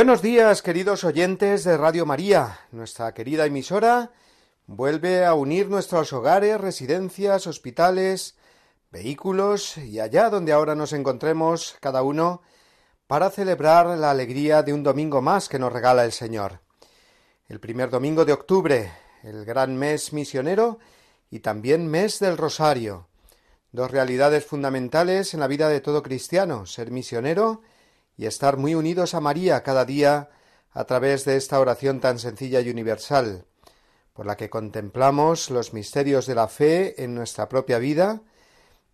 Buenos días, queridos oyentes de Radio María. Nuestra querida emisora vuelve a unir nuestros hogares, residencias, hospitales, vehículos y allá donde ahora nos encontremos cada uno para celebrar la alegría de un domingo más que nos regala el Señor. El primer domingo de octubre, el gran mes misionero y también mes del Rosario. Dos realidades fundamentales en la vida de todo cristiano, ser misionero y estar muy unidos a María cada día a través de esta oración tan sencilla y universal, por la que contemplamos los misterios de la fe en nuestra propia vida,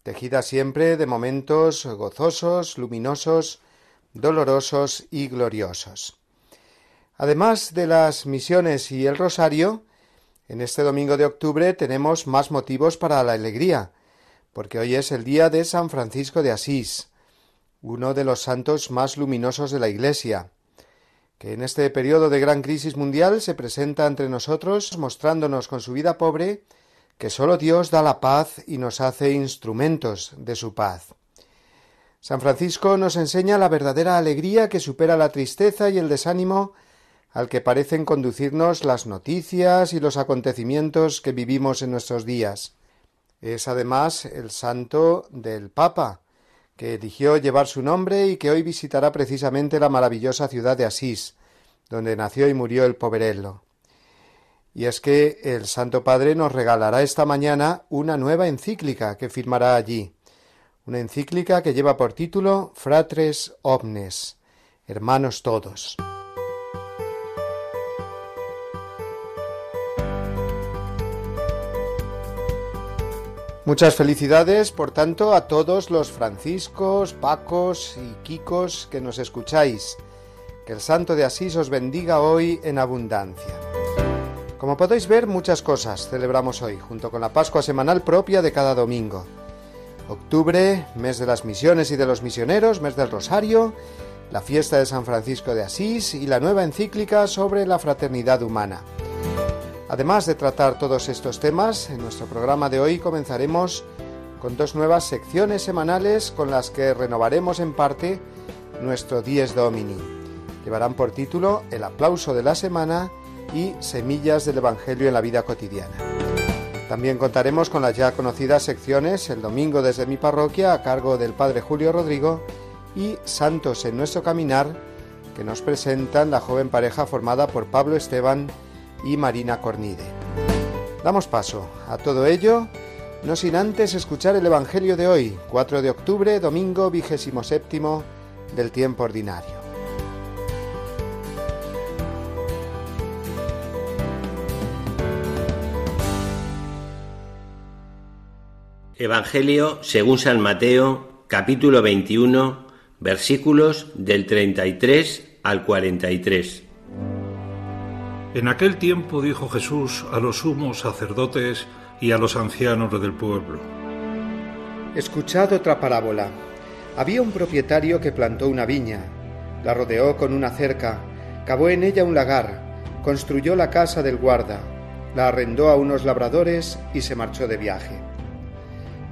tejida siempre de momentos gozosos, luminosos, dolorosos y gloriosos. Además de las misiones y el rosario, en este domingo de octubre tenemos más motivos para la alegría, porque hoy es el día de San Francisco de Asís, uno de los santos más luminosos de la Iglesia, que en este periodo de gran crisis mundial se presenta entre nosotros mostrándonos con su vida pobre que sólo Dios da la paz y nos hace instrumentos de su paz. San Francisco nos enseña la verdadera alegría que supera la tristeza y el desánimo al que parecen conducirnos las noticias y los acontecimientos que vivimos en nuestros días. Es además el santo del Papa, que eligió llevar su nombre y que hoy visitará precisamente la maravillosa ciudad de Asís, donde nació y murió el poverello. Y es que el Santo Padre nos regalará esta mañana una nueva encíclica que firmará allí, una encíclica que lleva por título Fratres Omnes, hermanos todos. Muchas felicidades, por tanto, a todos los franciscos, pacos y kikos que nos escucháis. Que el santo de Asís os bendiga hoy en abundancia. Como podéis ver, muchas cosas celebramos hoy, junto con la Pascua semanal propia de cada domingo. Octubre, mes de las misiones y de los misioneros, mes del Rosario, la fiesta de San Francisco de Asís y la nueva encíclica sobre la fraternidad humana. Además de tratar todos estos temas, en nuestro programa de hoy comenzaremos con dos nuevas secciones semanales con las que renovaremos en parte nuestro Dies Domini. Llevarán por título El aplauso de la semana y Semillas del Evangelio en la vida cotidiana. También contaremos con las ya conocidas secciones El Domingo desde mi parroquia a cargo del Padre Julio Rodrigo y Santos en nuestro caminar que nos presentan la joven pareja formada por Pablo Esteban y Marina Cornide. Damos paso a todo ello, no sin antes escuchar el Evangelio de hoy, 4 de octubre, domingo vigésimo séptimo del tiempo ordinario. Evangelio según San Mateo, capítulo 21, versículos del 33 al 43. En aquel tiempo dijo Jesús a los sumos sacerdotes y a los ancianos del pueblo. Escuchad otra parábola. Había un propietario que plantó una viña, la rodeó con una cerca, cavó en ella un lagar, construyó la casa del guarda, la arrendó a unos labradores y se marchó de viaje.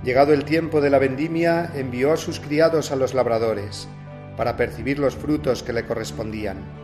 Llegado el tiempo de la vendimia, envió a sus criados a los labradores, para percibir los frutos que le correspondían.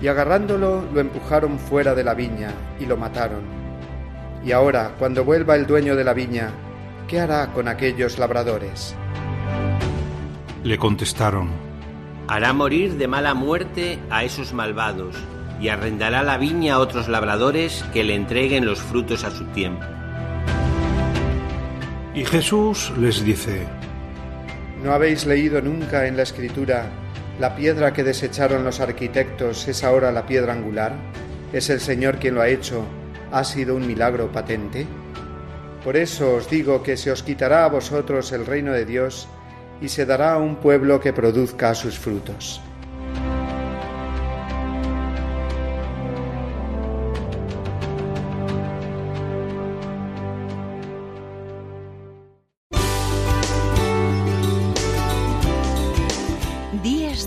y agarrándolo lo empujaron fuera de la viña y lo mataron. Y ahora, cuando vuelva el dueño de la viña, ¿qué hará con aquellos labradores? Le contestaron, Hará morir de mala muerte a esos malvados y arrendará la viña a otros labradores que le entreguen los frutos a su tiempo. Y Jesús les dice, ¿No habéis leído nunca en la escritura, la piedra que desecharon los arquitectos es ahora la piedra angular? ¿Es el Señor quien lo ha hecho? ¿Ha sido un milagro patente? Por eso os digo que se os quitará a vosotros el reino de Dios y se dará a un pueblo que produzca sus frutos.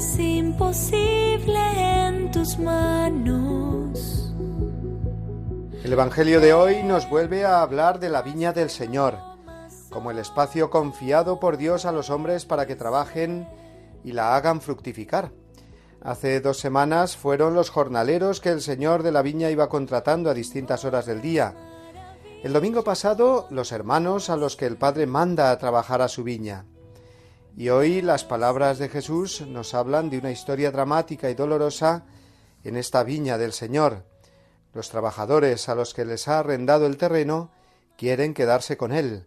Es imposible en tus manos. El Evangelio de hoy nos vuelve a hablar de la viña del Señor, como el espacio confiado por Dios a los hombres para que trabajen y la hagan fructificar. Hace dos semanas fueron los jornaleros que el Señor de la viña iba contratando a distintas horas del día. El domingo pasado los hermanos a los que el Padre manda a trabajar a su viña. Y hoy las palabras de Jesús nos hablan de una historia dramática y dolorosa en esta viña del Señor. Los trabajadores a los que les ha arrendado el terreno quieren quedarse con él,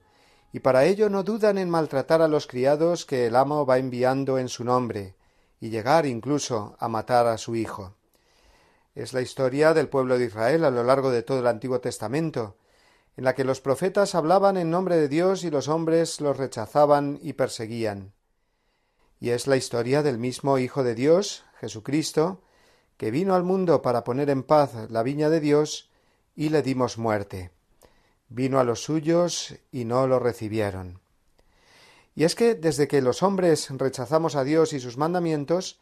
y para ello no dudan en maltratar a los criados que el amo va enviando en su nombre, y llegar incluso a matar a su hijo. Es la historia del pueblo de Israel a lo largo de todo el Antiguo Testamento, en la que los profetas hablaban en nombre de Dios y los hombres los rechazaban y perseguían. Y es la historia del mismo Hijo de Dios, Jesucristo, que vino al mundo para poner en paz la viña de Dios y le dimos muerte. Vino a los suyos y no lo recibieron. Y es que desde que los hombres rechazamos a Dios y sus mandamientos,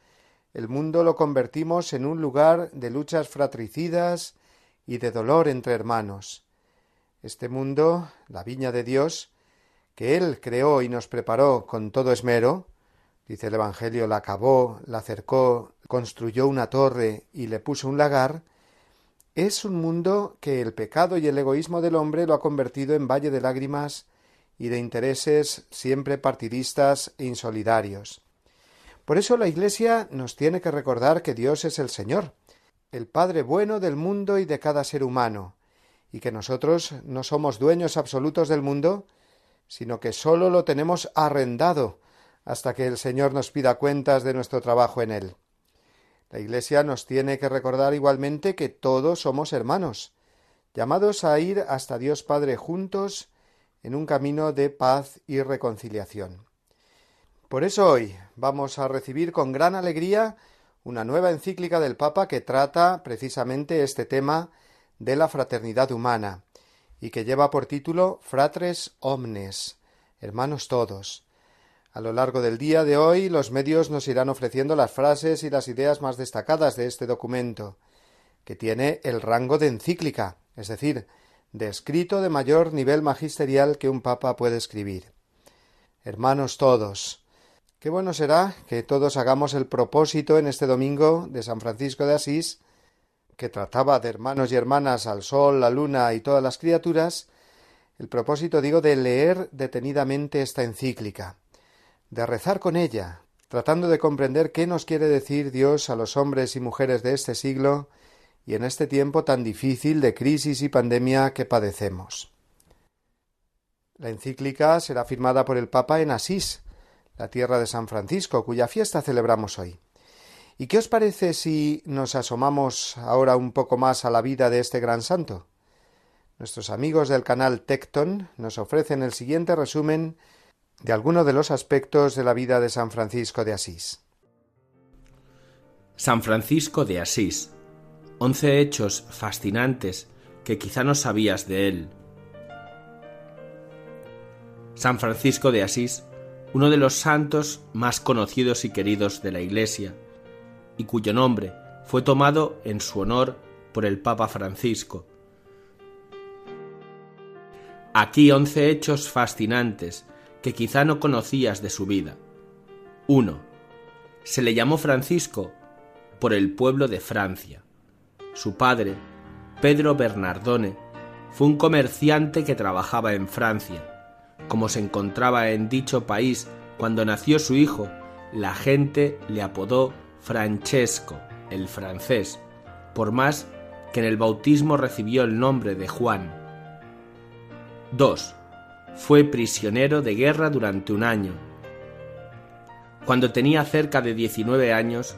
el mundo lo convertimos en un lugar de luchas fratricidas y de dolor entre hermanos. Este mundo, la viña de Dios, que Él creó y nos preparó con todo esmero, dice el Evangelio, la acabó, la cercó, construyó una torre y le puso un lagar, es un mundo que el pecado y el egoísmo del hombre lo ha convertido en valle de lágrimas y de intereses siempre partidistas e insolidarios. Por eso la Iglesia nos tiene que recordar que Dios es el Señor, el Padre bueno del mundo y de cada ser humano, y que nosotros no somos dueños absolutos del mundo, sino que sólo lo tenemos arrendado hasta que el Señor nos pida cuentas de nuestro trabajo en él. La Iglesia nos tiene que recordar igualmente que todos somos hermanos, llamados a ir hasta Dios Padre juntos en un camino de paz y reconciliación. Por eso hoy vamos a recibir con gran alegría una nueva encíclica del Papa que trata precisamente este tema de la fraternidad humana y que lleva por título Fratres Omnes, hermanos todos. A lo largo del día de hoy los medios nos irán ofreciendo las frases y las ideas más destacadas de este documento, que tiene el rango de encíclica, es decir, de escrito de mayor nivel magisterial que un papa puede escribir. Hermanos todos, qué bueno será que todos hagamos el propósito en este domingo de San Francisco de Asís, que trataba de hermanos y hermanas al sol, la luna y todas las criaturas, el propósito digo de leer detenidamente esta encíclica, de rezar con ella, tratando de comprender qué nos quiere decir Dios a los hombres y mujeres de este siglo y en este tiempo tan difícil de crisis y pandemia que padecemos. La encíclica será firmada por el Papa en Asís, la tierra de San Francisco, cuya fiesta celebramos hoy. ¿Y qué os parece si nos asomamos ahora un poco más a la vida de este gran santo? Nuestros amigos del canal Tecton nos ofrecen el siguiente resumen de algunos de los aspectos de la vida de San Francisco de Asís. San Francisco de Asís. Once hechos fascinantes que quizá no sabías de él. San Francisco de Asís, uno de los santos más conocidos y queridos de la Iglesia, y cuyo nombre fue tomado en su honor por el Papa Francisco. Aquí once hechos fascinantes que quizá no conocías de su vida. 1. Se le llamó Francisco por el pueblo de Francia. Su padre, Pedro Bernardone, fue un comerciante que trabajaba en Francia. Como se encontraba en dicho país cuando nació su hijo, la gente le apodó Francesco, el francés, por más que en el bautismo recibió el nombre de Juan. 2. Fue prisionero de guerra durante un año. Cuando tenía cerca de 19 años,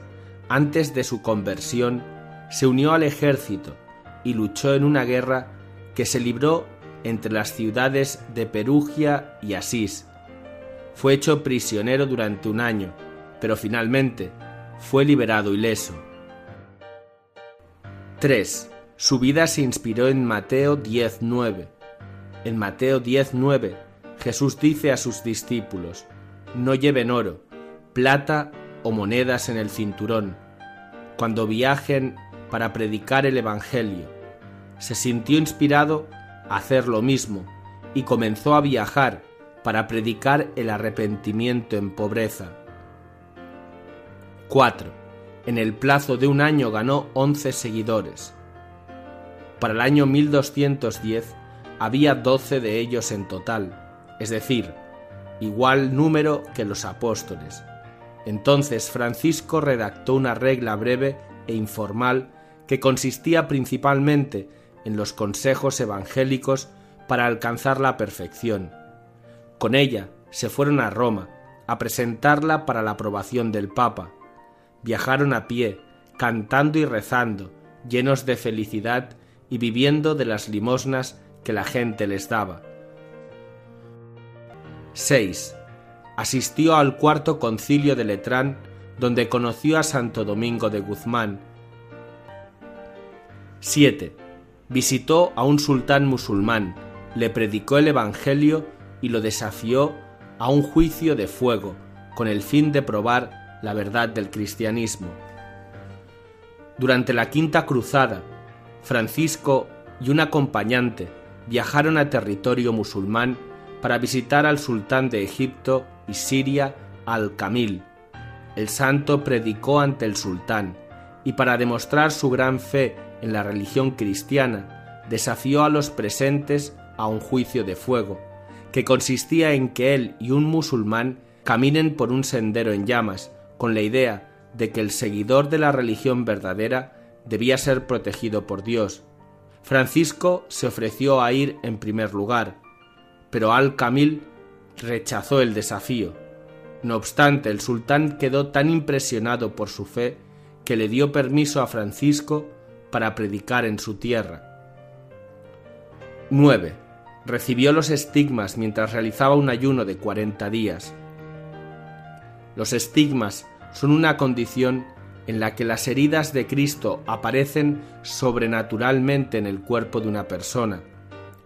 antes de su conversión, se unió al ejército y luchó en una guerra que se libró entre las ciudades de Perugia y Asís. Fue hecho prisionero durante un año, pero finalmente fue liberado ileso. 3. Su vida se inspiró en Mateo 10.9. En Mateo 10.9 Jesús dice a sus discípulos, no lleven oro, plata o monedas en el cinturón, cuando viajen para predicar el Evangelio. Se sintió inspirado a hacer lo mismo y comenzó a viajar para predicar el arrepentimiento en pobreza. 4. En el plazo de un año ganó 11 seguidores. Para el año 1210 había 12 de ellos en total, es decir, igual número que los apóstoles. Entonces Francisco redactó una regla breve e informal que consistía principalmente en los consejos evangélicos para alcanzar la perfección. Con ella se fueron a Roma a presentarla para la aprobación del Papa. Viajaron a pie, cantando y rezando, llenos de felicidad y viviendo de las limosnas que la gente les daba. 6. Asistió al cuarto concilio de Letrán, donde conoció a Santo Domingo de Guzmán. 7. Visitó a un sultán musulmán, le predicó el Evangelio y lo desafió a un juicio de fuego, con el fin de probar la verdad del cristianismo. Durante la Quinta Cruzada, Francisco y un acompañante viajaron a territorio musulmán para visitar al sultán de Egipto y Siria, Al-Kamil. El santo predicó ante el sultán y para demostrar su gran fe en la religión cristiana, desafió a los presentes a un juicio de fuego, que consistía en que él y un musulmán caminen por un sendero en llamas, con la idea de que el seguidor de la religión verdadera debía ser protegido por Dios. Francisco se ofreció a ir en primer lugar, pero Al-Kamil rechazó el desafío. No obstante, el sultán quedó tan impresionado por su fe que le dio permiso a Francisco para predicar en su tierra. 9. Recibió los estigmas mientras realizaba un ayuno de 40 días. Los estigmas son una condición en la que las heridas de Cristo aparecen sobrenaturalmente en el cuerpo de una persona.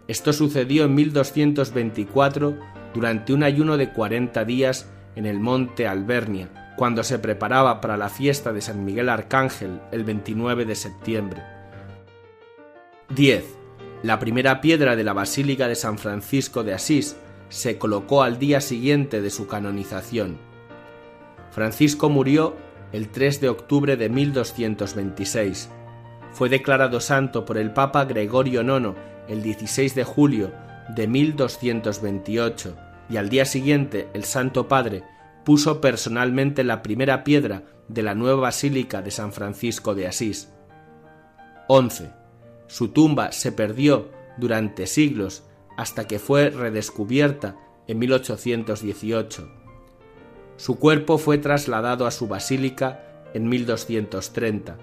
Esto sucedió en 1224 durante un ayuno de 40 días en el monte Albernia, cuando se preparaba para la fiesta de San Miguel Arcángel el 29 de septiembre. 10. La primera piedra de la Basílica de San Francisco de Asís se colocó al día siguiente de su canonización. Francisco murió el 3 de octubre de 1226. Fue declarado santo por el Papa Gregorio IX el 16 de julio de 1228 y al día siguiente el Santo Padre puso personalmente la primera piedra de la nueva Basílica de San Francisco de Asís. 11. Su tumba se perdió durante siglos hasta que fue redescubierta en 1818. Su cuerpo fue trasladado a su basílica en 1230,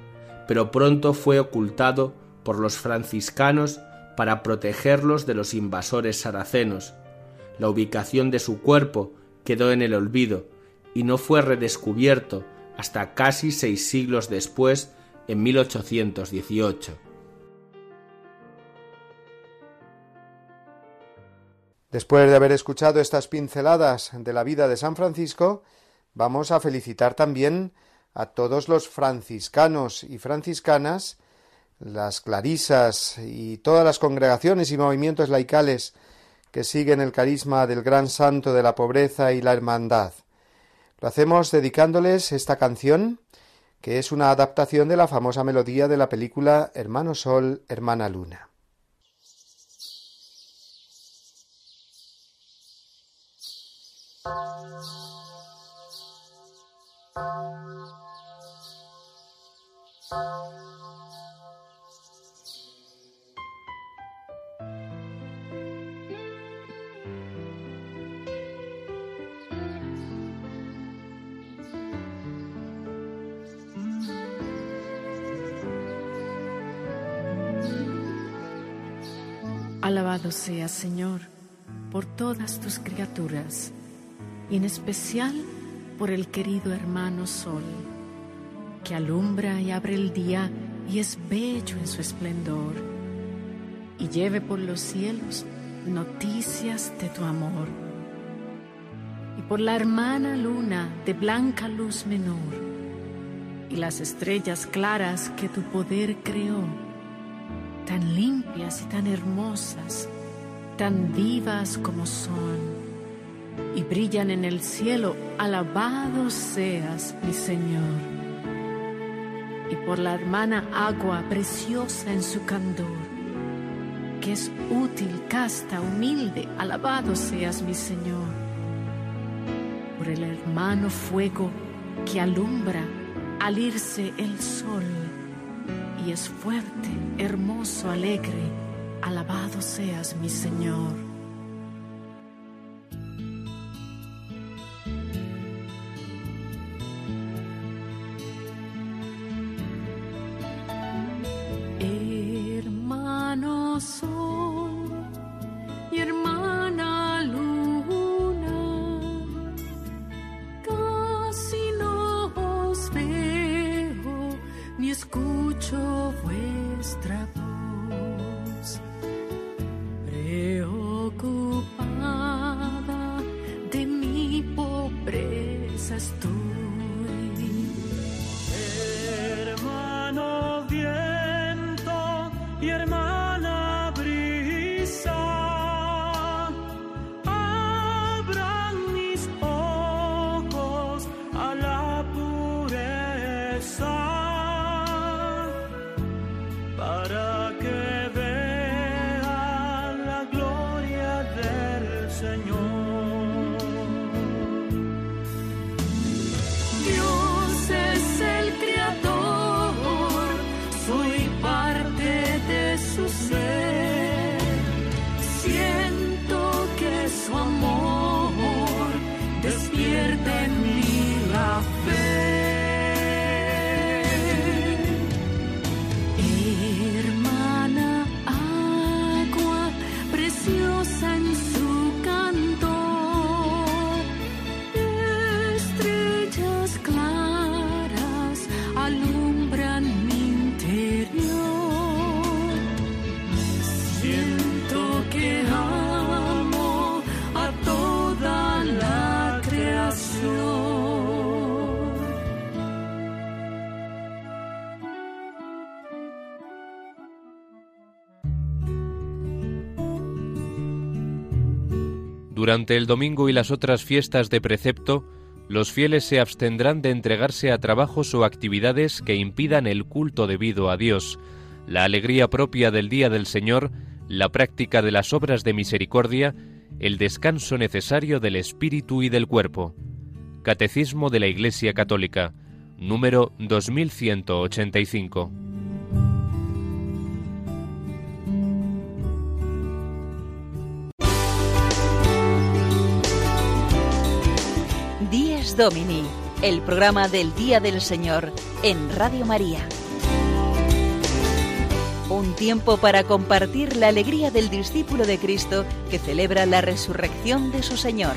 pero pronto fue ocultado por los franciscanos para protegerlos de los invasores saracenos. La ubicación de su cuerpo quedó en el olvido y no fue redescubierto hasta casi seis siglos después, en 1818. Después de haber escuchado estas pinceladas de la vida de San Francisco, vamos a felicitar también a todos los franciscanos y franciscanas, las clarisas y todas las congregaciones y movimientos laicales que siguen el carisma del gran santo de la pobreza y la hermandad. Lo hacemos dedicándoles esta canción, que es una adaptación de la famosa melodía de la película Hermano Sol, Hermana Luna. Alabado sea, Señor, por todas tus criaturas y en especial por el querido hermano Sol, que alumbra y abre el día y es bello en su esplendor, y lleve por los cielos noticias de tu amor, y por la hermana luna de blanca luz menor, y las estrellas claras que tu poder creó tan limpias y tan hermosas, tan vivas como son, y brillan en el cielo, alabado seas, mi Señor. Y por la hermana agua preciosa en su candor, que es útil, casta, humilde, alabado seas, mi Señor. Por el hermano fuego que alumbra al irse el sol y es fuerte, hermoso, alegre. Alabado seas mi Señor. Durante el domingo y las otras fiestas de precepto, los fieles se abstendrán de entregarse a trabajos o actividades que impidan el culto debido a Dios, la alegría propia del día del Señor, la práctica de las obras de misericordia, el descanso necesario del espíritu y del cuerpo. Catecismo de la Iglesia Católica, número 2185. Domini, el programa del Día del Señor en Radio María. Un tiempo para compartir la alegría del discípulo de Cristo que celebra la resurrección de su Señor.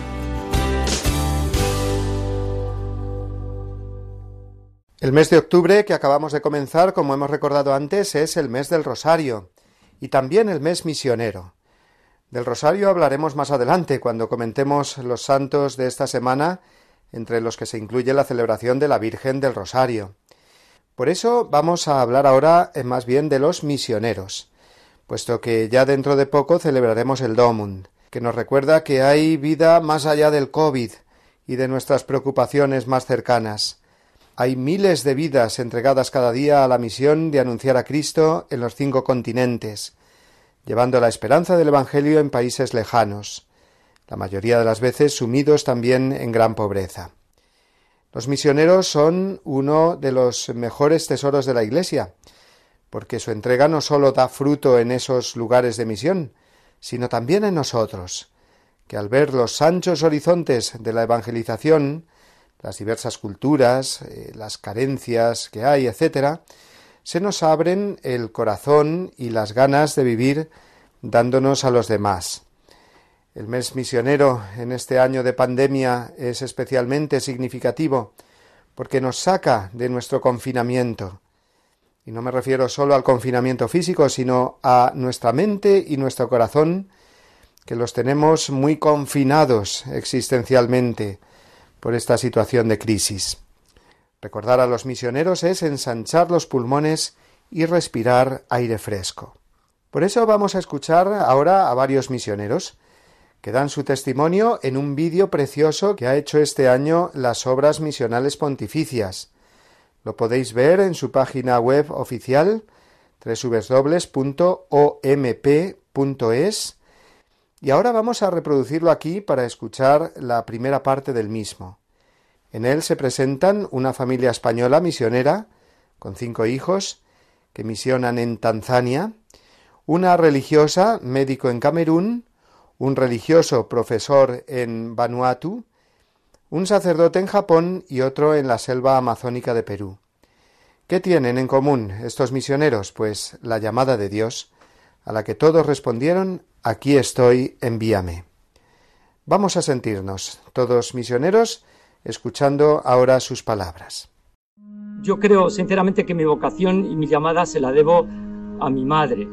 El mes de octubre que acabamos de comenzar, como hemos recordado antes, es el mes del Rosario y también el mes misionero. Del rosario hablaremos más adelante, cuando comentemos los santos de esta semana, entre los que se incluye la celebración de la Virgen del Rosario. Por eso vamos a hablar ahora eh, más bien de los misioneros, puesto que ya dentro de poco celebraremos el Domund, que nos recuerda que hay vida más allá del COVID y de nuestras preocupaciones más cercanas. Hay miles de vidas entregadas cada día a la misión de anunciar a Cristo en los cinco continentes, llevando la esperanza del Evangelio en países lejanos, la mayoría de las veces sumidos también en gran pobreza. Los misioneros son uno de los mejores tesoros de la Iglesia, porque su entrega no sólo da fruto en esos lugares de misión, sino también en nosotros, que al ver los anchos horizontes de la evangelización, las diversas culturas, eh, las carencias que hay, etc., se nos abren el corazón y las ganas de vivir dándonos a los demás. El mes misionero en este año de pandemia es especialmente significativo porque nos saca de nuestro confinamiento. Y no me refiero solo al confinamiento físico, sino a nuestra mente y nuestro corazón, que los tenemos muy confinados existencialmente por esta situación de crisis. Recordar a los misioneros es ensanchar los pulmones y respirar aire fresco. Por eso vamos a escuchar ahora a varios misioneros que dan su testimonio en un vídeo precioso que ha hecho este año las obras misionales pontificias. Lo podéis ver en su página web oficial www.omp.es y ahora vamos a reproducirlo aquí para escuchar la primera parte del mismo. En él se presentan una familia española misionera, con cinco hijos, que misionan en Tanzania, una religiosa, médico en Camerún, un religioso profesor en Vanuatu, un sacerdote en Japón y otro en la selva amazónica de Perú. ¿Qué tienen en común estos misioneros? Pues la llamada de Dios, a la que todos respondieron Aquí estoy, envíame. Vamos a sentirnos, todos misioneros, escuchando ahora sus palabras. Yo creo sinceramente que mi vocación y mi llamada se la debo a mi madre.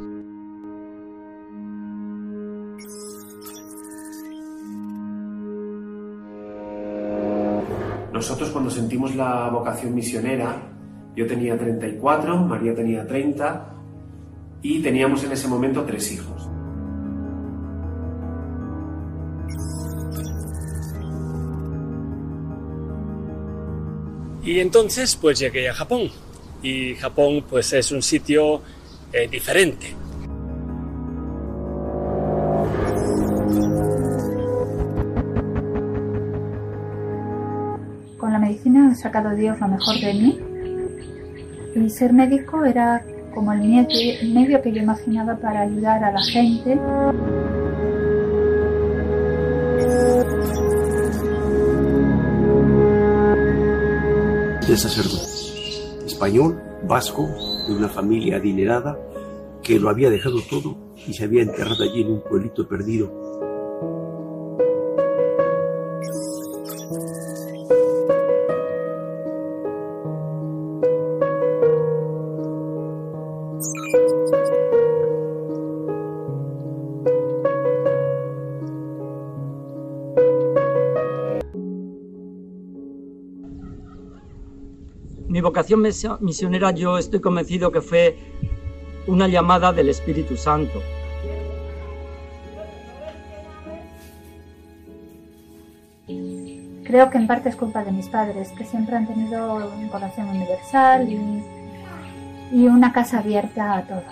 Cuando sentimos la vocación misionera, yo tenía 34, María tenía 30 y teníamos en ese momento tres hijos. Y entonces pues llegué a Japón. Y Japón pues es un sitio eh, diferente. La medicina ha sacado Dios lo mejor de mí. Y ser médico era como el medio que yo imaginaba para ayudar a la gente. de sacerdote, español, vasco, de una familia adinerada, que lo había dejado todo y se había enterrado allí en un pueblito perdido. Vocación misionera yo estoy convencido que fue una llamada del Espíritu Santo. Creo que en parte es culpa de mis padres, que siempre han tenido un corazón universal y, y una casa abierta a todos.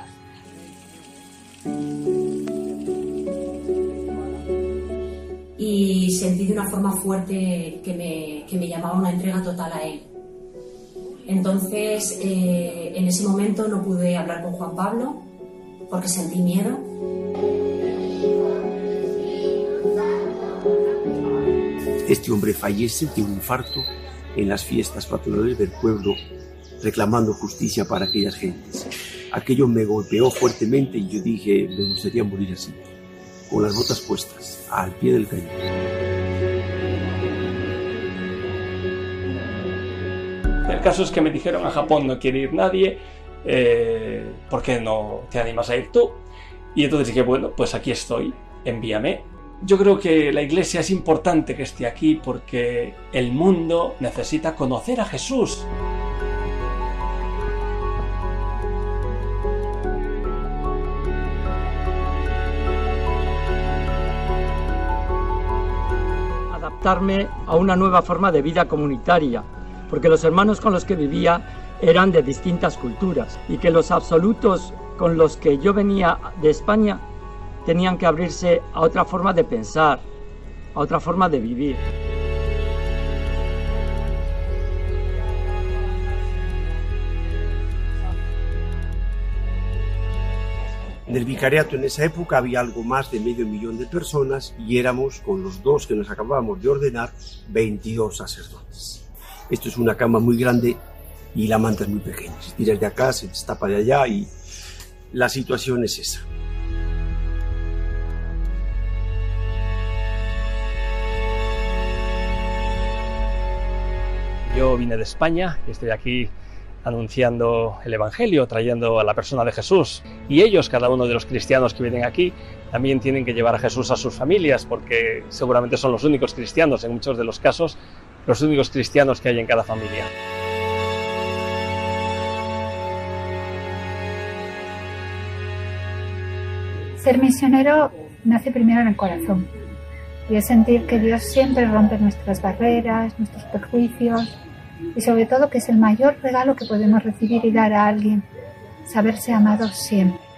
Y sentí de una forma fuerte que me, que me llamaba una entrega total a él. Entonces, eh, en ese momento no pude hablar con Juan Pablo porque sentí miedo. Este hombre fallece de un infarto en las fiestas patronales del pueblo, reclamando justicia para aquellas gentes. Aquello me golpeó fuertemente y yo dije, me gustaría morir así, con las botas puestas, al pie del cañón. El caso es que me dijeron a Japón no quiere ir nadie, eh, ¿por qué no te animas a ir tú? Y entonces dije, bueno, pues aquí estoy. envíame. Yo creo que la iglesia es importante que esté aquí porque el mundo necesita conocer a Jesús. Adaptarme a una nueva forma de vida comunitaria, porque los hermanos con los que vivía eran de distintas culturas y que los absolutos con los que yo venía de España tenían que abrirse a otra forma de pensar, a otra forma de vivir. En el vicariato en esa época había algo más de medio millón de personas y éramos, con los dos que nos acabábamos de ordenar, 22 sacerdotes. Esto es una cama muy grande y la manta es muy pequeña. Se tira de acá, se destapa de allá y la situación es esa. Yo vine de España y estoy aquí anunciando el Evangelio, trayendo a la persona de Jesús. Y ellos, cada uno de los cristianos que vienen aquí, también tienen que llevar a Jesús a sus familias, porque seguramente son los únicos cristianos, en muchos de los casos, los únicos cristianos que hay en cada familia. Ser misionero nace primero en el corazón y es sentir que Dios siempre rompe nuestras barreras, nuestros prejuicios y sobre todo que es el mayor regalo que podemos recibir y dar a alguien, saberse amados siempre.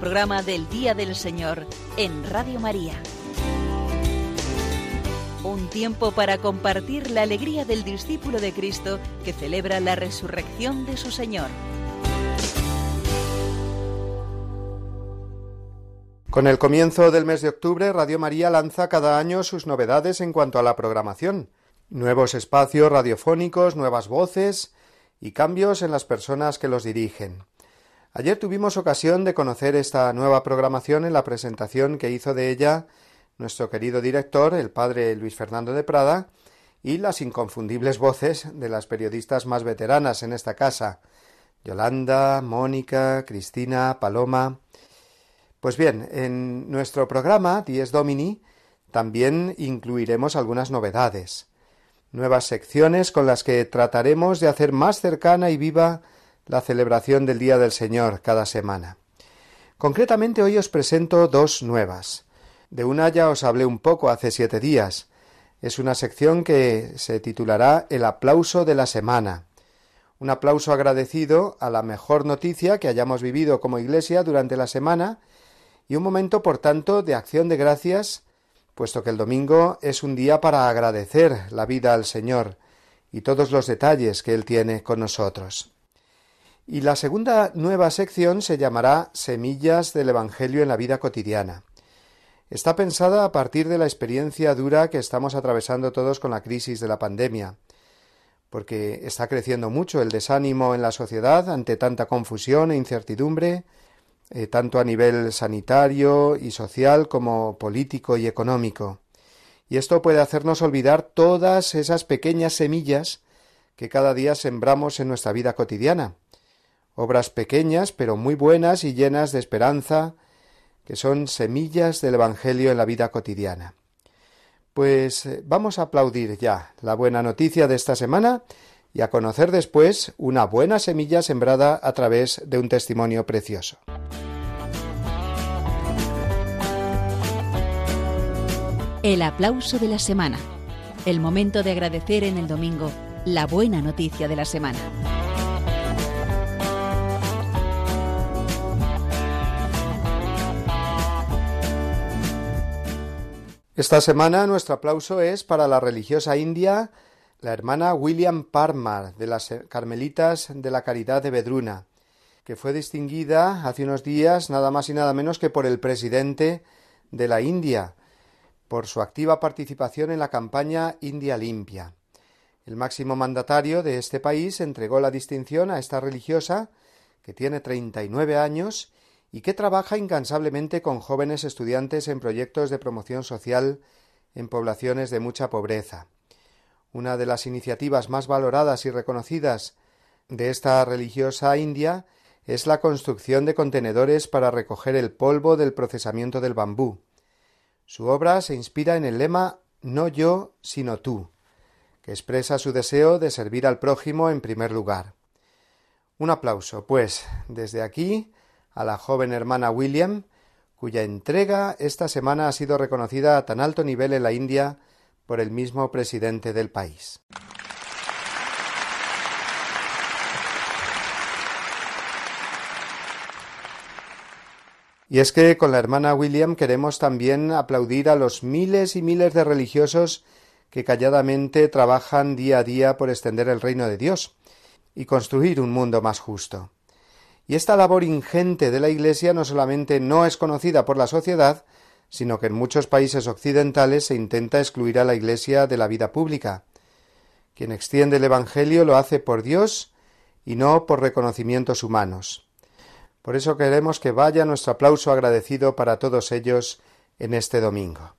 Programa del Día del Señor en Radio María. Un tiempo para compartir la alegría del discípulo de Cristo que celebra la resurrección de su Señor. Con el comienzo del mes de octubre, Radio María lanza cada año sus novedades en cuanto a la programación. Nuevos espacios radiofónicos, nuevas voces y cambios en las personas que los dirigen. Ayer tuvimos ocasión de conocer esta nueva programación en la presentación que hizo de ella nuestro querido director, el padre Luis Fernando de Prada, y las inconfundibles voces de las periodistas más veteranas en esta casa, Yolanda, Mónica, Cristina, Paloma. Pues bien, en nuestro programa Dies Domini también incluiremos algunas novedades, nuevas secciones con las que trataremos de hacer más cercana y viva la celebración del Día del Señor cada semana. Concretamente hoy os presento dos nuevas. De una ya os hablé un poco hace siete días. Es una sección que se titulará El aplauso de la semana. Un aplauso agradecido a la mejor noticia que hayamos vivido como Iglesia durante la semana y un momento, por tanto, de acción de gracias, puesto que el domingo es un día para agradecer la vida al Señor y todos los detalles que Él tiene con nosotros. Y la segunda nueva sección se llamará Semillas del Evangelio en la vida cotidiana. Está pensada a partir de la experiencia dura que estamos atravesando todos con la crisis de la pandemia, porque está creciendo mucho el desánimo en la sociedad ante tanta confusión e incertidumbre, eh, tanto a nivel sanitario y social como político y económico. Y esto puede hacernos olvidar todas esas pequeñas semillas que cada día sembramos en nuestra vida cotidiana. Obras pequeñas pero muy buenas y llenas de esperanza, que son semillas del Evangelio en la vida cotidiana. Pues eh, vamos a aplaudir ya la buena noticia de esta semana y a conocer después una buena semilla sembrada a través de un testimonio precioso. El aplauso de la semana. El momento de agradecer en el domingo la buena noticia de la semana. Esta semana nuestro aplauso es para la religiosa india, la hermana William Parmar, de las Carmelitas de la Caridad de Vedruna, que fue distinguida hace unos días nada más y nada menos que por el presidente de la India, por su activa participación en la campaña India Limpia. El máximo mandatario de este país entregó la distinción a esta religiosa, que tiene 39 años y que trabaja incansablemente con jóvenes estudiantes en proyectos de promoción social en poblaciones de mucha pobreza. Una de las iniciativas más valoradas y reconocidas de esta religiosa india es la construcción de contenedores para recoger el polvo del procesamiento del bambú. Su obra se inspira en el lema No yo, sino tú, que expresa su deseo de servir al prójimo en primer lugar. Un aplauso, pues, desde aquí a la joven hermana William, cuya entrega esta semana ha sido reconocida a tan alto nivel en la India por el mismo presidente del país. Y es que con la hermana William queremos también aplaudir a los miles y miles de religiosos que calladamente trabajan día a día por extender el reino de Dios y construir un mundo más justo. Y esta labor ingente de la Iglesia no solamente no es conocida por la sociedad, sino que en muchos países occidentales se intenta excluir a la Iglesia de la vida pública. Quien extiende el Evangelio lo hace por Dios y no por reconocimientos humanos. Por eso queremos que vaya nuestro aplauso agradecido para todos ellos en este domingo.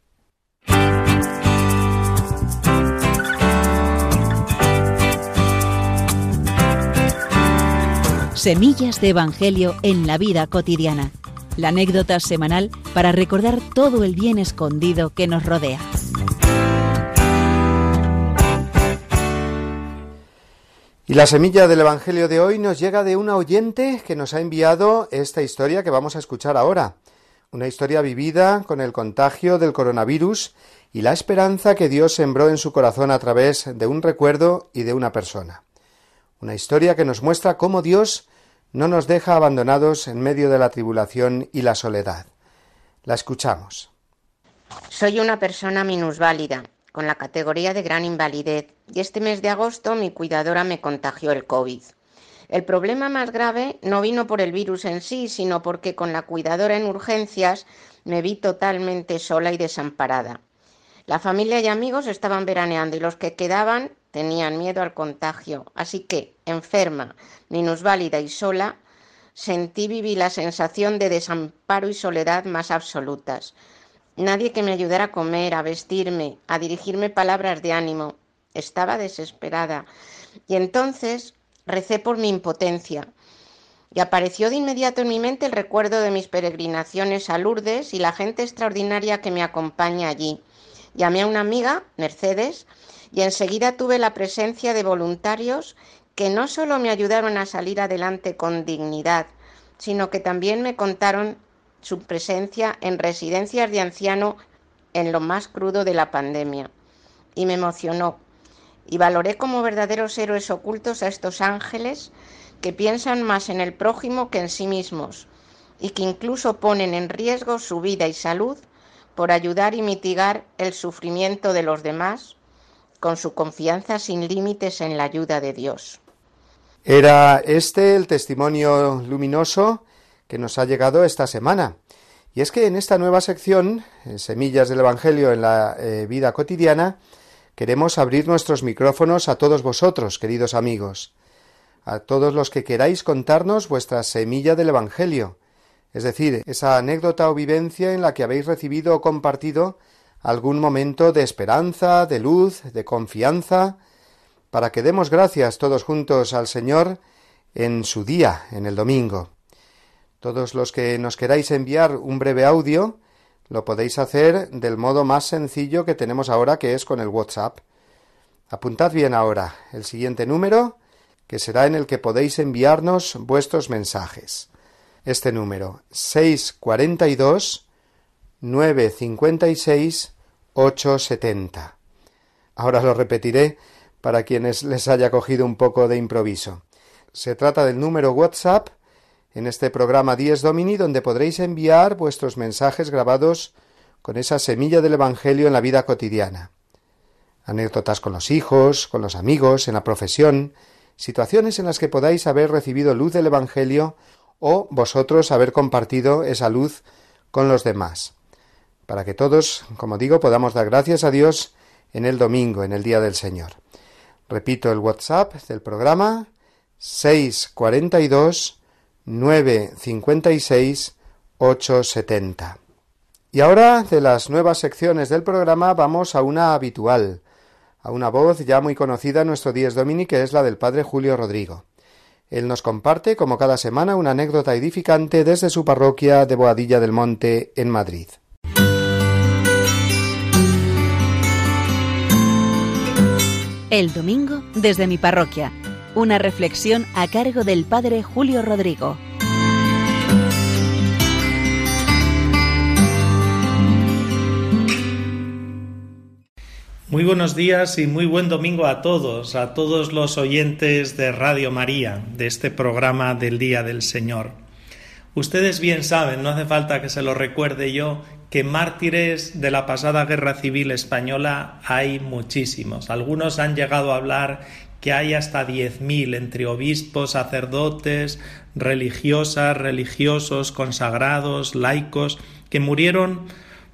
Semillas de Evangelio en la vida cotidiana. La anécdota semanal para recordar todo el bien escondido que nos rodea. Y la semilla del Evangelio de hoy nos llega de una oyente que nos ha enviado esta historia que vamos a escuchar ahora. Una historia vivida con el contagio del coronavirus y la esperanza que Dios sembró en su corazón a través de un recuerdo y de una persona. Una historia que nos muestra cómo Dios no nos deja abandonados en medio de la tribulación y la soledad. La escuchamos. Soy una persona minusválida, con la categoría de gran invalidez, y este mes de agosto mi cuidadora me contagió el COVID. El problema más grave no vino por el virus en sí, sino porque con la cuidadora en urgencias me vi totalmente sola y desamparada. La familia y amigos estaban veraneando y los que quedaban tenían miedo al contagio, así que, enferma, minusválida y sola, sentí viví la sensación de desamparo y soledad más absolutas. Nadie que me ayudara a comer, a vestirme, a dirigirme palabras de ánimo. Estaba desesperada. Y entonces recé por mi impotencia. Y apareció de inmediato en mi mente el recuerdo de mis peregrinaciones a Lourdes y la gente extraordinaria que me acompaña allí. Llamé a una amiga, Mercedes, y enseguida tuve la presencia de voluntarios que no solo me ayudaron a salir adelante con dignidad, sino que también me contaron su presencia en residencias de anciano en lo más crudo de la pandemia. Y me emocionó. Y valoré como verdaderos héroes ocultos a estos ángeles que piensan más en el prójimo que en sí mismos y que incluso ponen en riesgo su vida y salud por ayudar y mitigar el sufrimiento de los demás con su confianza sin límites en la ayuda de Dios. Era este el testimonio luminoso que nos ha llegado esta semana. Y es que en esta nueva sección, Semillas del Evangelio en la eh, vida cotidiana, queremos abrir nuestros micrófonos a todos vosotros, queridos amigos, a todos los que queráis contarnos vuestra semilla del Evangelio, es decir, esa anécdota o vivencia en la que habéis recibido o compartido algún momento de esperanza, de luz, de confianza, para que demos gracias todos juntos al Señor en su día, en el domingo. Todos los que nos queráis enviar un breve audio, lo podéis hacer del modo más sencillo que tenemos ahora, que es con el WhatsApp. Apuntad bien ahora el siguiente número, que será en el que podéis enviarnos vuestros mensajes. Este número 642 956 870. Ahora lo repetiré para quienes les haya cogido un poco de improviso. Se trata del número WhatsApp en este programa Dies Domini donde podréis enviar vuestros mensajes grabados con esa semilla del Evangelio en la vida cotidiana. Anécdotas con los hijos, con los amigos, en la profesión, situaciones en las que podáis haber recibido luz del Evangelio o vosotros haber compartido esa luz con los demás, para que todos, como digo, podamos dar gracias a Dios en el domingo, en el día del Señor. Repito el WhatsApp del programa 642 956 870. Y ahora de las nuevas secciones del programa vamos a una habitual, a una voz ya muy conocida en nuestro Dies Domini que es la del Padre Julio Rodrigo. Él nos comparte, como cada semana, una anécdota edificante desde su parroquia de Boadilla del Monte, en Madrid. El domingo desde mi parroquia. Una reflexión a cargo del Padre Julio Rodrigo. Muy buenos días y muy buen domingo a todos, a todos los oyentes de Radio María, de este programa del Día del Señor. Ustedes bien saben, no hace falta que se lo recuerde yo, que mártires de la pasada guerra civil española hay muchísimos. Algunos han llegado a hablar que hay hasta diez mil entre obispos, sacerdotes, religiosas, religiosos, consagrados, laicos, que murieron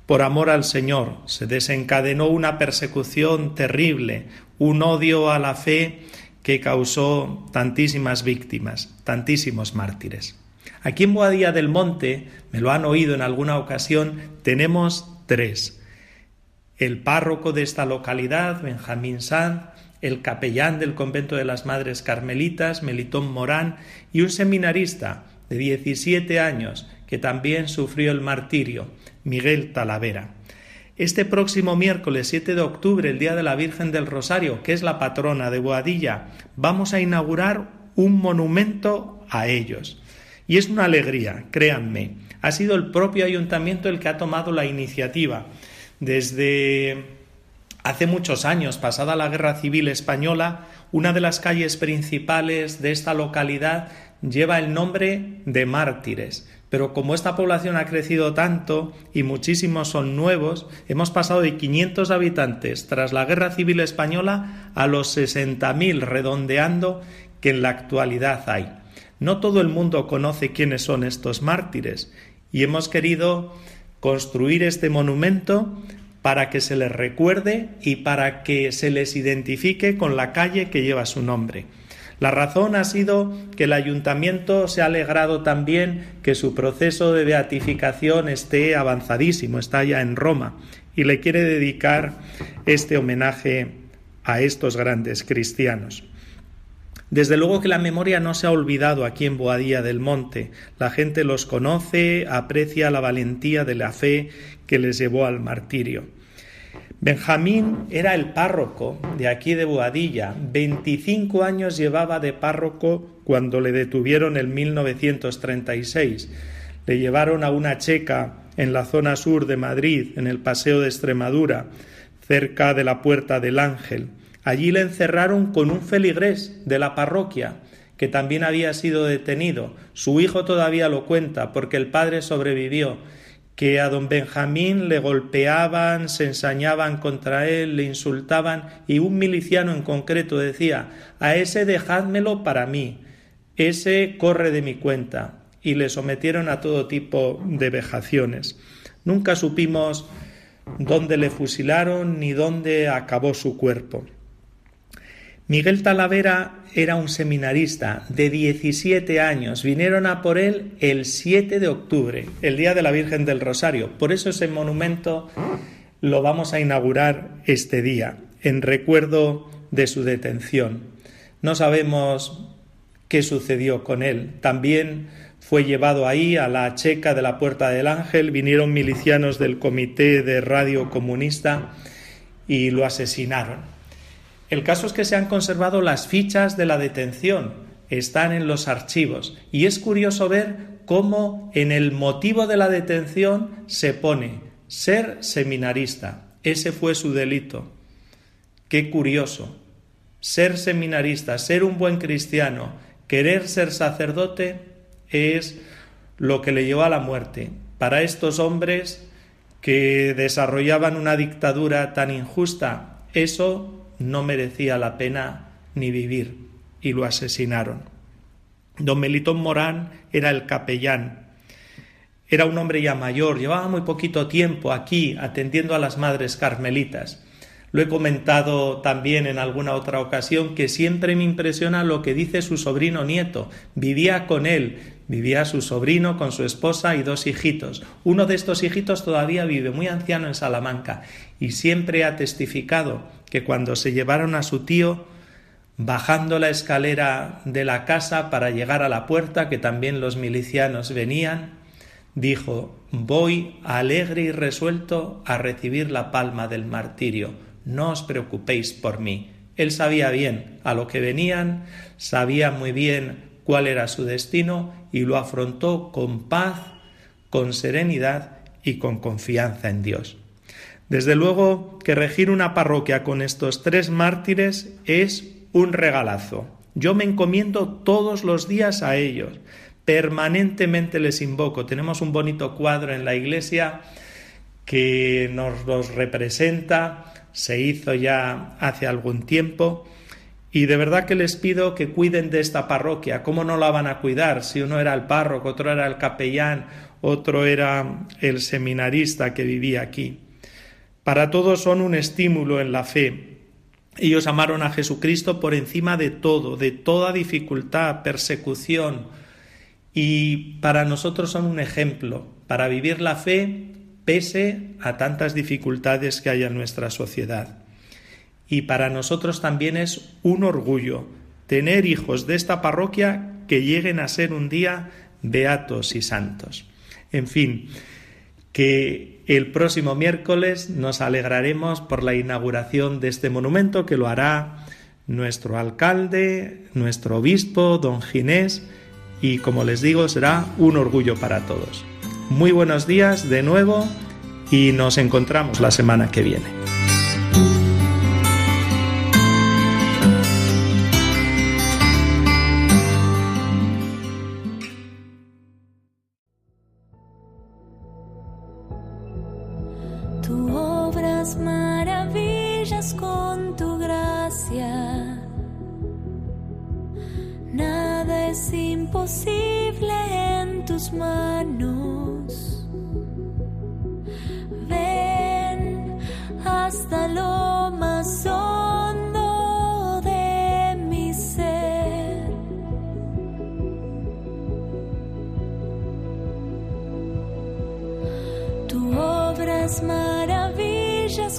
por amor al Señor. Se desencadenó una persecución terrible, un odio a la fe que causó tantísimas víctimas, tantísimos mártires. Aquí en Boadía del Monte, me lo han oído en alguna ocasión, tenemos tres. El párroco de esta localidad, Benjamín Sanz, el capellán del convento de las Madres Carmelitas, Melitón Morán, y un seminarista de 17 años que también sufrió el martirio, Miguel Talavera. Este próximo miércoles 7 de octubre, el Día de la Virgen del Rosario, que es la patrona de Boadilla, vamos a inaugurar un monumento a ellos. Y es una alegría, créanme. Ha sido el propio ayuntamiento el que ha tomado la iniciativa. Desde hace muchos años, pasada la Guerra Civil Española, una de las calles principales de esta localidad lleva el nombre de Mártires. Pero como esta población ha crecido tanto y muchísimos son nuevos, hemos pasado de 500 habitantes tras la Guerra Civil Española a los 60.000 redondeando que en la actualidad hay. No todo el mundo conoce quiénes son estos mártires y hemos querido construir este monumento para que se les recuerde y para que se les identifique con la calle que lleva su nombre. La razón ha sido que el ayuntamiento se ha alegrado también que su proceso de beatificación esté avanzadísimo, está ya en Roma, y le quiere dedicar este homenaje a estos grandes cristianos. Desde luego que la memoria no se ha olvidado aquí en Boadía del Monte. La gente los conoce, aprecia la valentía de la fe que les llevó al martirio. Benjamín era el párroco de aquí de Boadilla. 25 años llevaba de párroco cuando le detuvieron en 1936. Le llevaron a una checa en la zona sur de Madrid, en el Paseo de Extremadura, cerca de la Puerta del Ángel. Allí le encerraron con un feligrés de la parroquia, que también había sido detenido. Su hijo todavía lo cuenta, porque el padre sobrevivió que a don Benjamín le golpeaban, se ensañaban contra él, le insultaban, y un miliciano en concreto decía a ese dejádmelo para mí, ese corre de mi cuenta, y le sometieron a todo tipo de vejaciones. Nunca supimos dónde le fusilaron ni dónde acabó su cuerpo. Miguel Talavera era un seminarista de 17 años. Vinieron a por él el 7 de octubre, el día de la Virgen del Rosario. Por eso ese monumento lo vamos a inaugurar este día, en recuerdo de su detención. No sabemos qué sucedió con él. También fue llevado ahí a la checa de la Puerta del Ángel. Vinieron milicianos del Comité de Radio Comunista y lo asesinaron. El caso es que se han conservado las fichas de la detención, están en los archivos y es curioso ver cómo en el motivo de la detención se pone ser seminarista. Ese fue su delito. Qué curioso. Ser seminarista, ser un buen cristiano, querer ser sacerdote es lo que le llevó a la muerte. Para estos hombres que desarrollaban una dictadura tan injusta, eso no merecía la pena ni vivir y lo asesinaron. Don Melitón Morán era el capellán. Era un hombre ya mayor, llevaba muy poquito tiempo aquí atendiendo a las madres carmelitas. Lo he comentado también en alguna otra ocasión que siempre me impresiona lo que dice su sobrino nieto. Vivía con él, vivía su sobrino con su esposa y dos hijitos. Uno de estos hijitos todavía vive muy anciano en Salamanca y siempre ha testificado que cuando se llevaron a su tío, bajando la escalera de la casa para llegar a la puerta, que también los milicianos venían, dijo, voy alegre y resuelto a recibir la palma del martirio no os preocupéis por mí. Él sabía bien a lo que venían, sabía muy bien cuál era su destino y lo afrontó con paz, con serenidad y con confianza en Dios. Desde luego que regir una parroquia con estos tres mártires es un regalazo. Yo me encomiendo todos los días a ellos, permanentemente les invoco. Tenemos un bonito cuadro en la iglesia que nos los representa se hizo ya hace algún tiempo y de verdad que les pido que cuiden de esta parroquia. ¿Cómo no la van a cuidar si uno era el párroco, otro era el capellán, otro era el seminarista que vivía aquí? Para todos son un estímulo en la fe. Ellos amaron a Jesucristo por encima de todo, de toda dificultad, persecución, y para nosotros son un ejemplo para vivir la fe pese a tantas dificultades que hay en nuestra sociedad. Y para nosotros también es un orgullo tener hijos de esta parroquia que lleguen a ser un día beatos y santos. En fin, que el próximo miércoles nos alegraremos por la inauguración de este monumento que lo hará nuestro alcalde, nuestro obispo, don Ginés, y como les digo, será un orgullo para todos. Muy buenos días de nuevo y nos encontramos la semana que viene.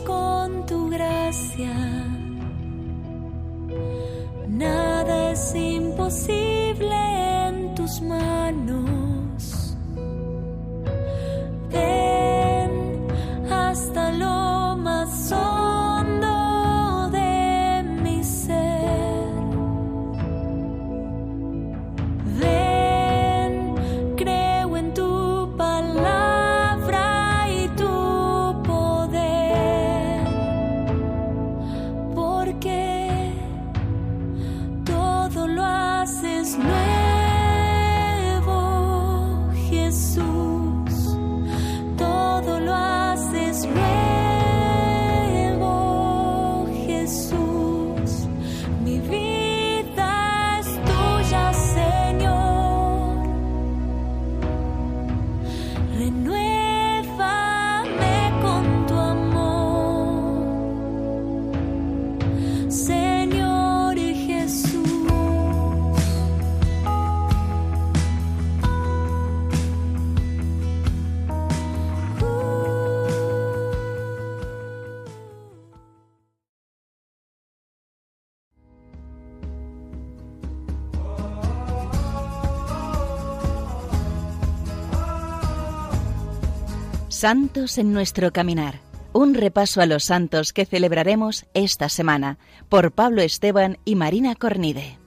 Con tu gracia. Nada es imposible Santos en nuestro caminar. Un repaso a los santos que celebraremos esta semana por Pablo Esteban y Marina Cornide.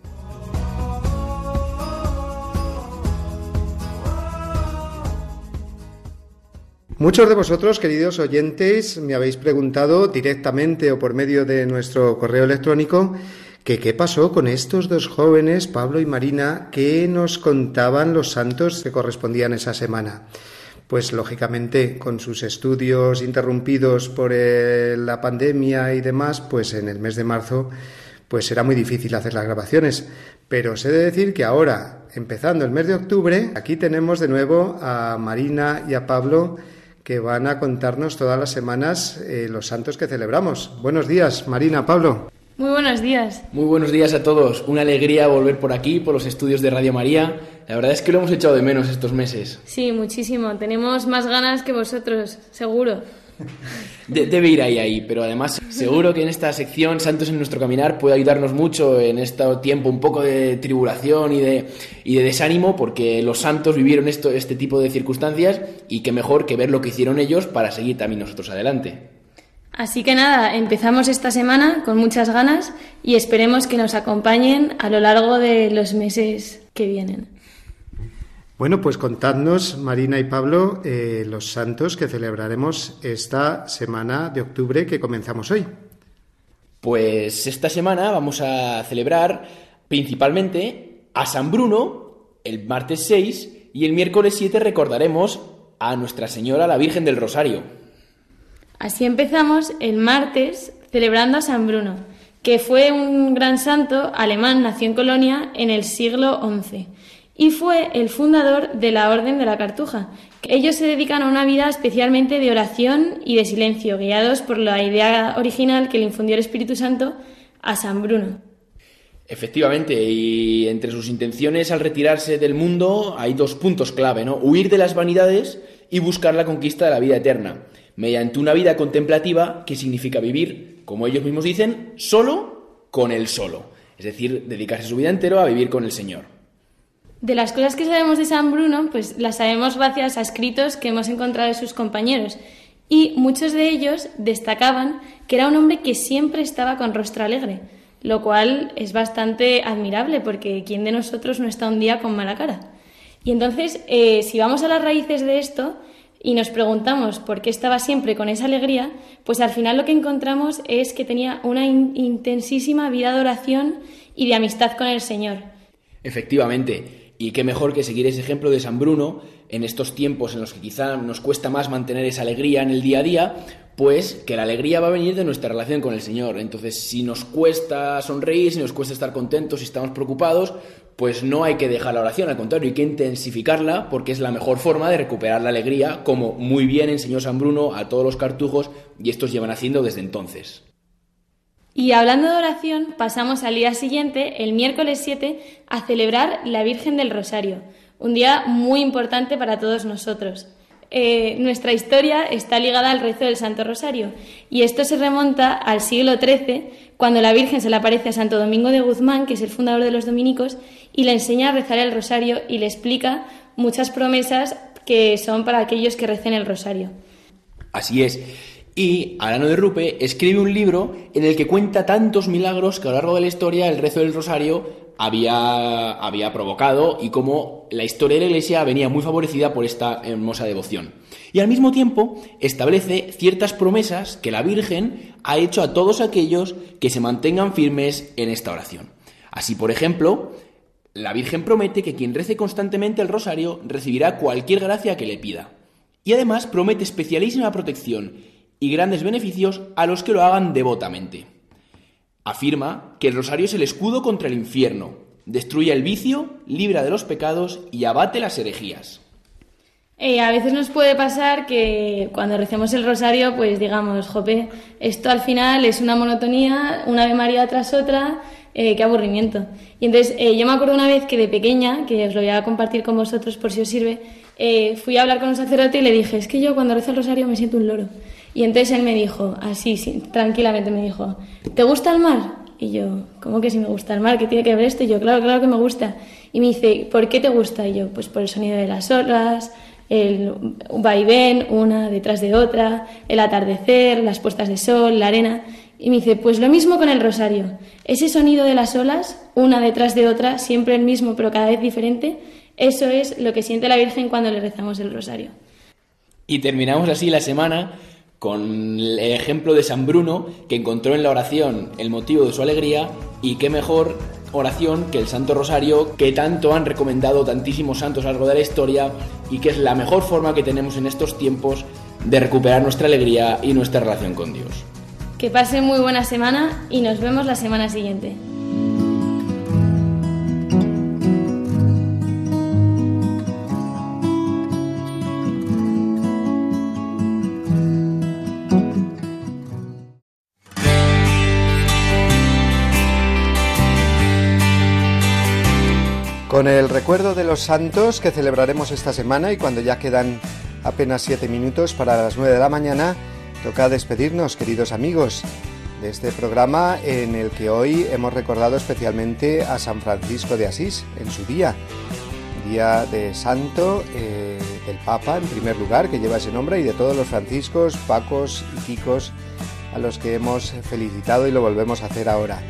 Muchos de vosotros, queridos oyentes, me habéis preguntado directamente o por medio de nuestro correo electrónico que qué pasó con estos dos jóvenes, Pablo y Marina, que nos contaban los santos que correspondían esa semana. Pues lógicamente con sus estudios interrumpidos por eh, la pandemia y demás, pues en el mes de marzo pues será muy difícil hacer las grabaciones. Pero sé de decir que ahora, empezando el mes de octubre, aquí tenemos de nuevo a Marina y a Pablo que van a contarnos todas las semanas eh, los santos que celebramos. Buenos días, Marina, Pablo. Muy buenos días. Muy buenos días a todos. Una alegría volver por aquí, por los estudios de Radio María. La verdad es que lo hemos echado de menos estos meses. Sí, muchísimo. Tenemos más ganas que vosotros, seguro. debe ir ahí, ahí, pero además seguro que en esta sección Santos en nuestro caminar puede ayudarnos mucho en este tiempo un poco de tribulación y de, y de desánimo, porque los santos vivieron esto, este tipo de circunstancias y qué mejor que ver lo que hicieron ellos para seguir también nosotros adelante. Así que nada, empezamos esta semana con muchas ganas y esperemos que nos acompañen a lo largo de los meses que vienen. Bueno, pues contadnos, Marina y Pablo, eh, los santos que celebraremos esta semana de octubre que comenzamos hoy. Pues esta semana vamos a celebrar principalmente a San Bruno el martes 6 y el miércoles 7 recordaremos a Nuestra Señora la Virgen del Rosario. Así empezamos el martes celebrando a San Bruno, que fue un gran santo alemán, nació en Colonia en el siglo XI y fue el fundador de la Orden de la Cartuja. Ellos se dedican a una vida especialmente de oración y de silencio, guiados por la idea original que le infundió el Espíritu Santo a San Bruno. Efectivamente, y entre sus intenciones al retirarse del mundo hay dos puntos clave, ¿no? Huir de las vanidades y buscar la conquista de la vida eterna, mediante una vida contemplativa que significa vivir, como ellos mismos dicen, solo con el solo, es decir, dedicarse su vida entero a vivir con el Señor. De las cosas que sabemos de San Bruno, pues las sabemos gracias a escritos que hemos encontrado de sus compañeros. Y muchos de ellos destacaban que era un hombre que siempre estaba con rostro alegre, lo cual es bastante admirable porque ¿quién de nosotros no está un día con mala cara? Y entonces, eh, si vamos a las raíces de esto y nos preguntamos por qué estaba siempre con esa alegría, pues al final lo que encontramos es que tenía una intensísima vida de oración y de amistad con el Señor. Efectivamente, y qué mejor que seguir ese ejemplo de San Bruno en estos tiempos en los que quizá nos cuesta más mantener esa alegría en el día a día, pues que la alegría va a venir de nuestra relación con el Señor. Entonces, si nos cuesta sonreír, si nos cuesta estar contentos, si estamos preocupados, pues no hay que dejar la oración, al contrario, hay que intensificarla porque es la mejor forma de recuperar la alegría, como muy bien enseñó San Bruno a todos los cartujos y estos llevan haciendo desde entonces. Y hablando de oración, pasamos al día siguiente, el miércoles 7, a celebrar la Virgen del Rosario, un día muy importante para todos nosotros. Eh, nuestra historia está ligada al rezo del Santo Rosario y esto se remonta al siglo XIII, cuando la Virgen se le aparece a Santo Domingo de Guzmán, que es el fundador de los dominicos, y le enseña a rezar el rosario y le explica muchas promesas que son para aquellos que recen el rosario. Así es. Y Arano de Rupe escribe un libro en el que cuenta tantos milagros que a lo largo de la historia el rezo del rosario había, había provocado y cómo la historia de la Iglesia venía muy favorecida por esta hermosa devoción. Y al mismo tiempo establece ciertas promesas que la Virgen ha hecho a todos aquellos que se mantengan firmes en esta oración. Así, por ejemplo, la Virgen promete que quien rece constantemente el rosario recibirá cualquier gracia que le pida. Y además promete especialísima protección y grandes beneficios a los que lo hagan devotamente. Afirma que el rosario es el escudo contra el infierno, destruye el vicio, libra de los pecados y abate las herejías. Eh, a veces nos puede pasar que cuando recemos el rosario, pues digamos, jope, esto al final es una monotonía, una Ave María tras otra, eh, qué aburrimiento. Y entonces eh, yo me acuerdo una vez que de pequeña, que os lo voy a compartir con vosotros por si os sirve, fui a hablar con un sacerdote y le dije, es que yo cuando rezo el rosario me siento un loro. Y entonces él me dijo, así, sí, tranquilamente me dijo, ¿te gusta el mar? Y yo, ¿cómo que si me gusta el mar? ¿Qué tiene que ver esto? Y yo, claro, claro que me gusta. Y me dice, ¿por qué te gusta? Y yo, pues por el sonido de las olas, el vaivén, una detrás de otra, el atardecer, las puestas de sol, la arena. Y me dice, pues lo mismo con el rosario. Ese sonido de las olas, una detrás de otra, siempre el mismo, pero cada vez diferente, eso es lo que siente la Virgen cuando le rezamos el rosario. Y terminamos así la semana con el ejemplo de San Bruno, que encontró en la oración el motivo de su alegría, y qué mejor oración que el Santo Rosario, que tanto han recomendado tantísimos santos a lo largo de la historia, y que es la mejor forma que tenemos en estos tiempos de recuperar nuestra alegría y nuestra relación con Dios. Que pase muy buena semana y nos vemos la semana siguiente. Con el recuerdo de los santos que celebraremos esta semana y cuando ya quedan apenas siete minutos para las nueve de la mañana, toca despedirnos, queridos amigos, de este programa en el que hoy hemos recordado especialmente a San Francisco de Asís en su día, día de santo eh, del Papa en primer lugar, que lleva ese nombre, y de todos los franciscos, pacos y Kikos a los que hemos felicitado y lo volvemos a hacer ahora.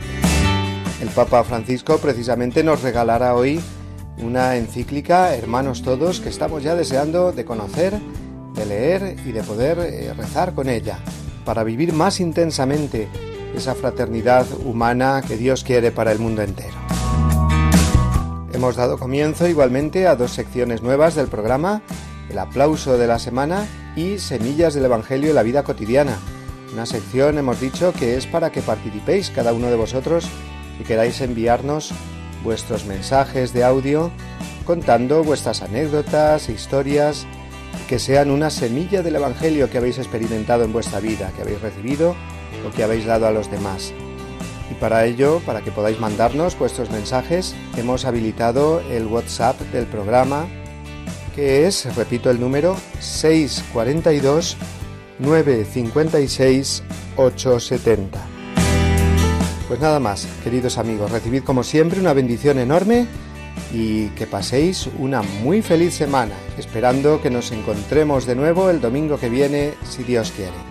El Papa Francisco precisamente nos regalará hoy una encíclica, hermanos todos, que estamos ya deseando de conocer, de leer y de poder eh, rezar con ella, para vivir más intensamente esa fraternidad humana que Dios quiere para el mundo entero. Hemos dado comienzo igualmente a dos secciones nuevas del programa, el aplauso de la semana y semillas del Evangelio en la vida cotidiana. Una sección hemos dicho que es para que participéis cada uno de vosotros si queráis enviarnos vuestros mensajes de audio contando vuestras anécdotas, historias, que sean una semilla del Evangelio que habéis experimentado en vuestra vida, que habéis recibido o que habéis dado a los demás. Y para ello, para que podáis mandarnos vuestros mensajes, hemos habilitado el WhatsApp del programa, que es, repito el número, 642 956 870. Pues nada más, queridos amigos, recibid como siempre una bendición enorme y que paséis una muy feliz semana, esperando que nos encontremos de nuevo el domingo que viene, si Dios quiere.